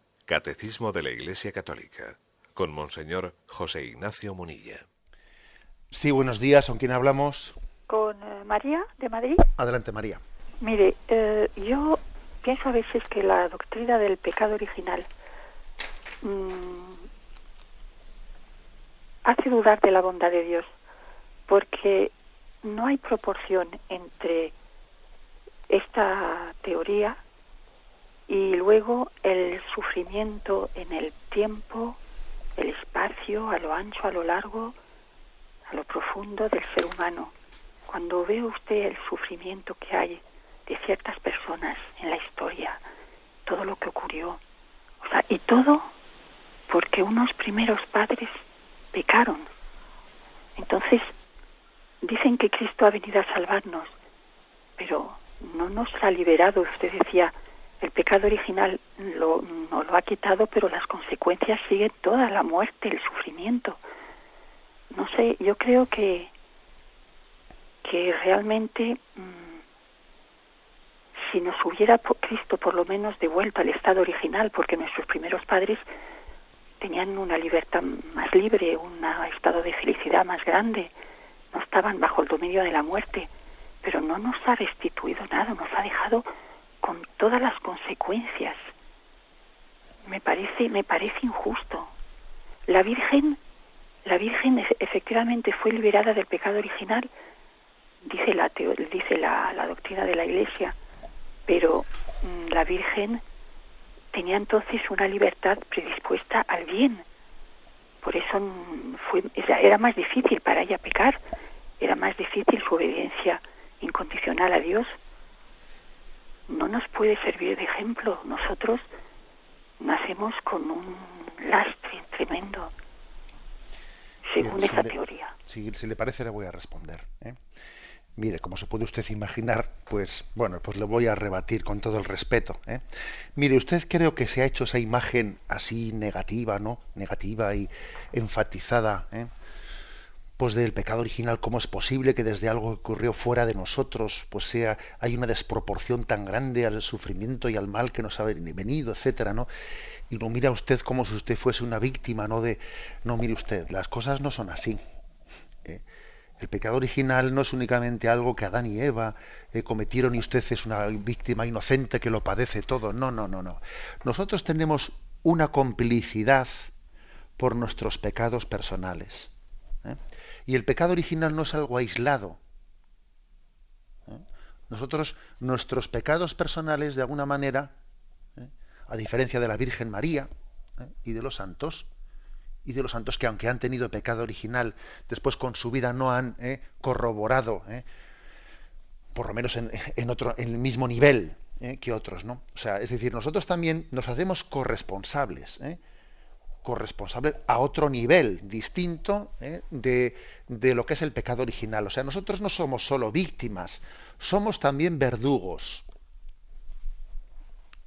Speaker 2: Catecismo de la Iglesia Católica con Monseñor José Ignacio Munilla.
Speaker 1: Sí, buenos días. ¿Con quién hablamos?
Speaker 3: Con eh, María de Madrid.
Speaker 1: Adelante, María.
Speaker 3: Mire, eh, yo pienso a veces que la doctrina del pecado original mm, hace dudar de la bondad de Dios, porque no hay proporción entre esta teoría y luego el sufrimiento en el tiempo, el espacio, a lo ancho, a lo largo, a lo profundo del ser humano. Cuando ve usted el sufrimiento que hay de ciertas personas en la historia, todo lo que ocurrió, o sea, y todo porque unos primeros padres pecaron. Entonces, dicen que Cristo ha venido a salvarnos, pero no nos ha liberado. Usted decía, el pecado original lo, no lo ha quitado, pero las consecuencias siguen toda la muerte, el sufrimiento. No sé, yo creo que, que realmente mm, si nos hubiera Cristo por lo menos devuelto al estado original, porque nuestros primeros padres tenían una libertad más libre, un estado de felicidad más grande, no estaban bajo el dominio de la muerte, pero no nos ha restituido nada, nos ha dejado con todas las consecuencias. Me parece, me parece injusto. La Virgen, la Virgen efectivamente fue liberada del pecado original, dice la dice la, la doctrina de la Iglesia, pero mm, la Virgen tenía entonces una libertad predispuesta al bien. Por eso mm, fue, era más difícil para ella pecar, era más difícil su obediencia incondicional a Dios no nos puede servir de ejemplo. Nosotros nacemos con un lastre tremendo, según esa teoría.
Speaker 1: Si, le parece, le voy a responder. ¿eh? Mire, como se puede usted imaginar, pues bueno, pues le voy a rebatir con todo el respeto. ¿eh? Mire, usted creo que se ha hecho esa imagen así negativa, ¿no? Negativa y enfatizada, ¿eh? Pues del pecado original, cómo es posible que desde algo que ocurrió fuera de nosotros, pues sea, hay una desproporción tan grande al sufrimiento y al mal que nos ha venido, etcétera, ¿no? Y no mira usted como si usted fuese una víctima, ¿no? De, no, mire usted, las cosas no son así. ¿eh? El pecado original no es únicamente algo que Adán y Eva eh, cometieron y usted es una víctima inocente que lo padece todo. No, no, no, no. Nosotros tenemos una complicidad por nuestros pecados personales. Y el pecado original no es algo aislado. ¿eh? Nosotros, nuestros pecados personales, de alguna manera, ¿eh? a diferencia de la Virgen María ¿eh? y de los santos, y de los santos que aunque han tenido pecado original, después con su vida no han corroborado, por lo menos en, en, otro, en el mismo nivel que otros, ¿no? O sea, es decir, nosotros también nos hacemos corresponsables corresponsable a otro nivel distinto ¿eh? de, de, lo que es el pecado original. O sea, nosotros no somos solo víctimas, somos también verdugos.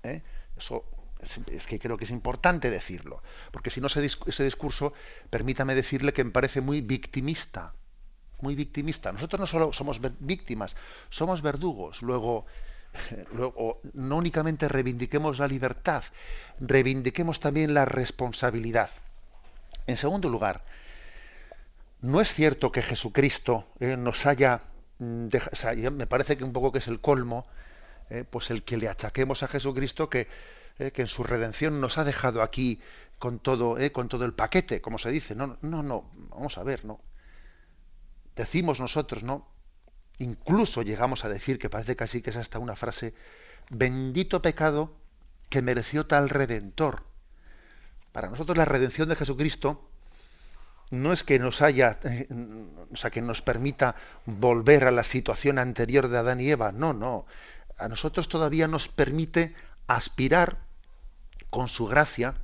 Speaker 1: ¿Eh? Eso es, que creo que es importante decirlo, porque si no ese, ese discurso, permítame decirle que me parece muy victimista, muy victimista. Nosotros no solo somos víctimas, somos verdugos. Luego, Luego, no únicamente reivindiquemos la libertad, reivindiquemos también la responsabilidad. En segundo lugar, no es cierto que Jesucristo eh, nos haya, mm, me parece que un poco que es el colmo, eh, pues el que le achaquemos a Jesucristo que, eh, que, en su redención nos ha dejado aquí con todo, con todo el paquete, como se dice. No, no, no, vamos a ver, no. Decimos nosotros, ¿no? Incluso llegamos a decir, que parece casi que es hasta una frase, bendito pecado que mereció tal redentor. Para nosotros la redención de Jesucristo no es que nos haya, eh, o sea, que nos permita volver a la situación anterior de Adán y Eva, no, no. A nosotros todavía nos permite aspirar con su gracia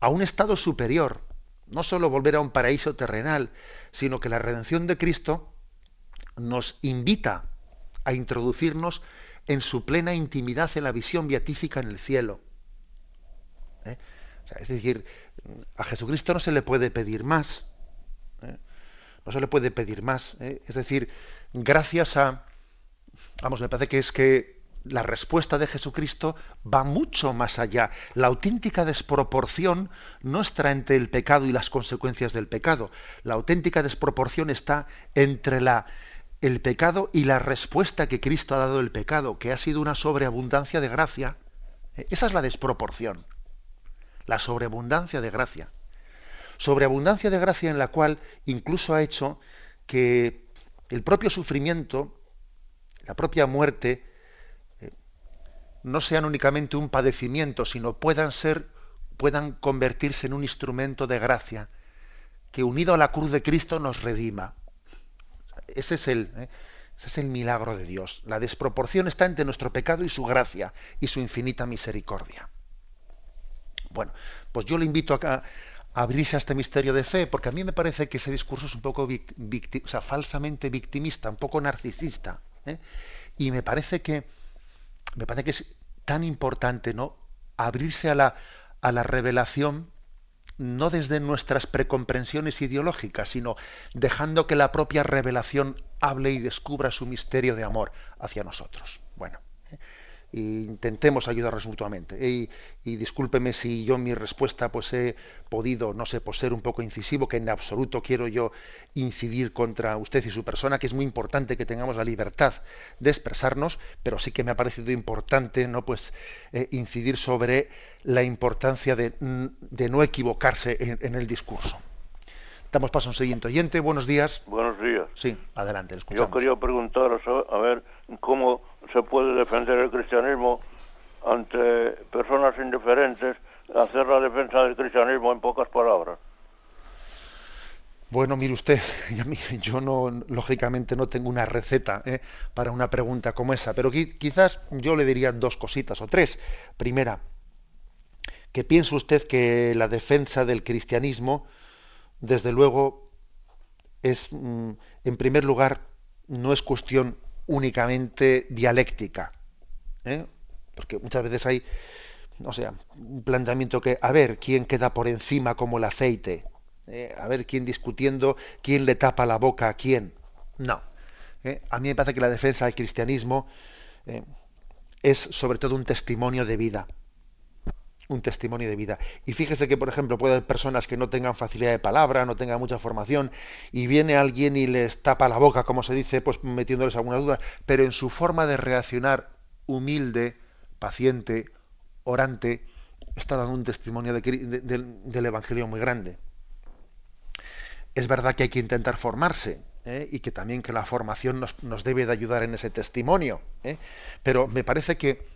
Speaker 1: a un estado superior, no solo volver a un paraíso terrenal, sino que la redención de Cristo nos invita a introducirnos en su plena intimidad en la visión beatífica en el cielo. ¿Eh? es decir, a Jesucristo no se le puede pedir más. ¿eh? No se le puede pedir más. ¿eh? Es decir, gracias a, vamos, me parece que es que la respuesta de Jesucristo va mucho más allá. La auténtica desproporción no está entre el pecado y las consecuencias del pecado. La auténtica desproporción está entre la, el pecado y la respuesta que Cristo ha dado al pecado, que ha sido una sobreabundancia de gracia. Esa es la desproporción. La sobreabundancia de gracia. Sobreabundancia de gracia en la cual incluso ha hecho que el propio sufrimiento, la propia muerte, no sean únicamente un padecimiento, sino puedan ser, puedan convertirse en un instrumento de gracia, que unido a la cruz de Cristo nos redima. Ese es el, ¿eh? ese es el milagro de Dios. La desproporción está entre nuestro pecado y su gracia y su infinita misericordia. Bueno, pues yo le invito a, a abrirse a este misterio de fe, porque a mí me parece que ese discurso es un poco o sea, falsamente victimista, un poco narcisista. ¿eh? Y me parece que me parece que es tan importante no abrirse a la, a la revelación no desde nuestras precomprensiones ideológicas, sino dejando que la propia revelación hable y descubra su misterio de amor hacia nosotros. Bueno, intentemos ayudarnos mutuamente. Y, y, discúlpeme si yo mi respuesta pues he podido, no sé, por ser un poco incisivo, que en absoluto quiero yo incidir contra usted y su persona, que es muy importante que tengamos la libertad de expresarnos, pero sí que me ha parecido importante, no pues eh, incidir sobre la importancia de, de no equivocarse en, en, el discurso. Damos paso a un siguiente oyente. Buenos días.
Speaker 4: Buenos días.
Speaker 1: Sí, adelante. Le escuchamos.
Speaker 4: Yo quería preguntaros a ver cómo se puede defender el cristianismo ante personas indiferentes, hacer la defensa del cristianismo en pocas palabras.
Speaker 1: Bueno, mire usted, yo no, lógicamente no tengo una receta ¿eh? para una pregunta como esa, pero quizás yo le diría dos cositas o tres. Primera, que piense usted que la defensa del cristianismo, desde luego, es, mm, en primer lugar, no es cuestión únicamente dialéctica. ¿eh? Porque muchas veces hay, o sea, un planteamiento que, a ver, quién queda por encima como el aceite, ¿eh? a ver quién discutiendo, quién le tapa la boca a quién. No. ¿eh? A mí me parece que la defensa del cristianismo es sobre todo un testimonio de vida un testimonio de vida. Y fíjese que, por ejemplo, puede haber personas que no tengan facilidad de palabra, no tengan mucha formación, y viene alguien y les tapa la boca, como se dice, pues metiéndoles alguna duda, pero en su forma de reaccionar humilde, paciente, orante, está dando un testimonio del Evangelio muy grande. Es verdad que hay que intentar formarse, ¿eh? y que también que la formación nos, debe de ayudar en ese testimonio. ¿eh? Pero me parece que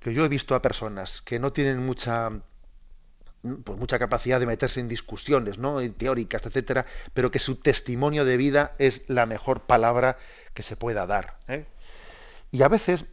Speaker 1: que yo he visto a personas que no tienen mucha pues mucha capacidad de meterse en discusiones, ¿no? En teóricas, etcétera, pero que su testimonio de vida es la mejor palabra que se pueda dar. ¿eh? Y a veces,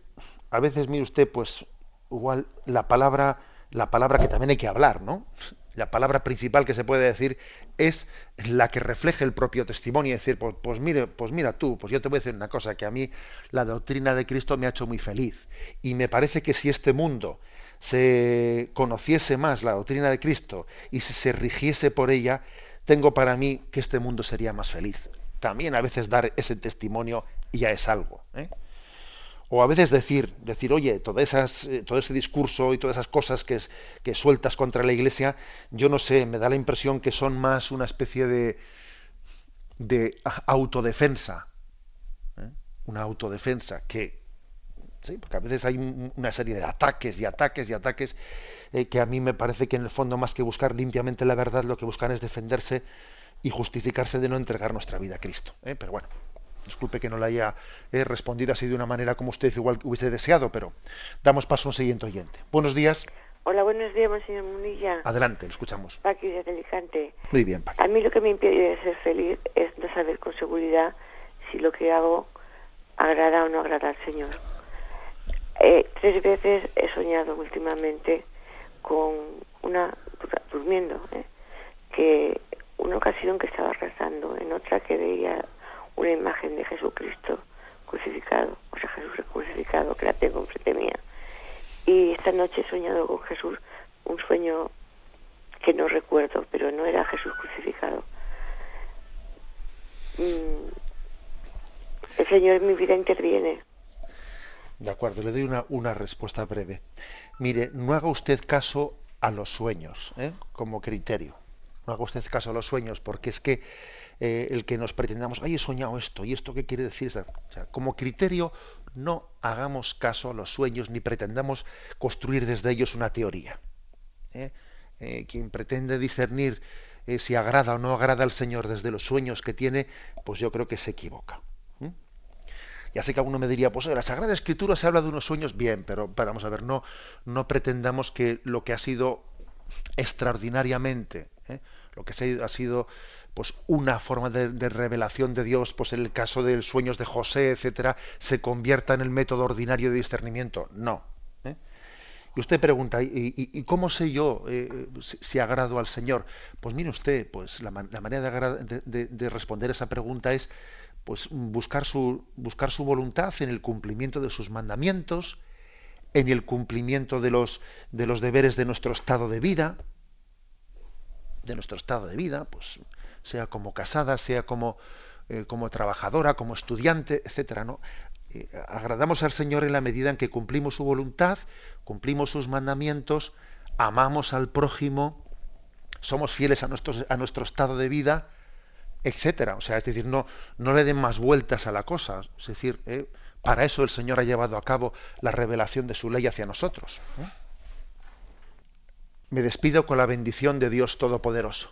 Speaker 1: a veces, mire usted, pues igual la palabra, la palabra que también hay que hablar, ¿no? La palabra principal que se puede decir es la que refleje el propio testimonio y decir, pues, pues, mire, pues mira tú, pues yo te voy a decir una cosa, que a mí la doctrina de Cristo me ha hecho muy feliz. Y me parece que si este mundo se conociese más la doctrina de Cristo y si se rigiese por ella, tengo para mí que este mundo sería más feliz. También a veces dar ese testimonio ya es algo. ¿eh? O a veces decir, decir, oye, eh, todo ese discurso y todas esas cosas que, que sueltas contra la Iglesia, yo no sé, me da la impresión que son más una especie de, de autodefensa, ¿eh? una autodefensa que, sí, porque a veces hay una serie de ataques y ataques y ataques eh, que a mí me parece que en el fondo más que buscar limpiamente la verdad, lo que buscan es defenderse y justificarse de no entregar nuestra vida a Cristo. Pero bueno. Disculpe que no le haya eh, respondido así de una manera como usted igual hubiese deseado, pero damos paso a un siguiente oyente. Buenos días.
Speaker 5: Hola, buenos días, señor Munilla.
Speaker 1: Adelante, le escuchamos.
Speaker 5: Paqui de Alicante.
Speaker 1: Muy bien, Paqui.
Speaker 5: A mí lo que me impide ser feliz es no saber con seguridad si lo que hago agrada o no agrada al Señor. Eh, tres veces he soñado últimamente con una, durmiendo, eh, que una ocasión que estaba rezando, en otra que veía una imagen de Jesucristo crucificado, o sea, Jesús crucificado, que la tengo enfrente mía. Y esta noche he soñado con Jesús, un sueño que no recuerdo, pero no era Jesús crucificado. Mm, el Señor en mi vida interviene.
Speaker 1: De acuerdo, le doy una, una respuesta breve. Mire, no haga usted caso a los sueños ¿eh? como criterio. No haga usted caso a los sueños porque es que eh, el que nos pretendamos, ay, he soñado esto, ¿y esto qué quiere decir? O como criterio, no hagamos caso a los sueños ni pretendamos construir desde ellos una teoría. ¿eh? Eh, quien pretende discernir si agrada o no agrada al Señor desde los sueños que tiene, pues yo creo que se equivoca. Ya sé que alguno me diría, pues en la Sagrada Escritura se habla de unos sueños, bien, pero, pero vamos a ver, no, no pretendamos que lo que ha sido extraordinariamente, lo que ha sido pues una forma de, revelación de Dios, pues en el caso de sueños de José, etcétera, se convierta en el método ordinario de discernimiento. No. ¿eh? Y usted pregunta, ¿y, cómo sé yo eh, si, agrado al Señor? Pues mire usted, pues la, manera de, responder esa pregunta es pues buscar su, buscar su voluntad en el cumplimiento de sus mandamientos, en el cumplimiento de los, de los deberes de nuestro estado de vida, de nuestro estado de vida, pues sea como casada, sea como, eh, como trabajadora, como estudiante, etcétera, ¿no? Eh, agradamos al Señor en la medida en que cumplimos su voluntad, cumplimos sus mandamientos, amamos al prójimo, somos fieles a nuestro, a nuestro estado de vida, etcétera. O sea, es decir, no, no le den más vueltas a la cosa. Es decir, eh, para eso el Señor ha llevado a cabo la revelación de su ley hacia nosotros. Me despido con la bendición de Dios Todopoderoso.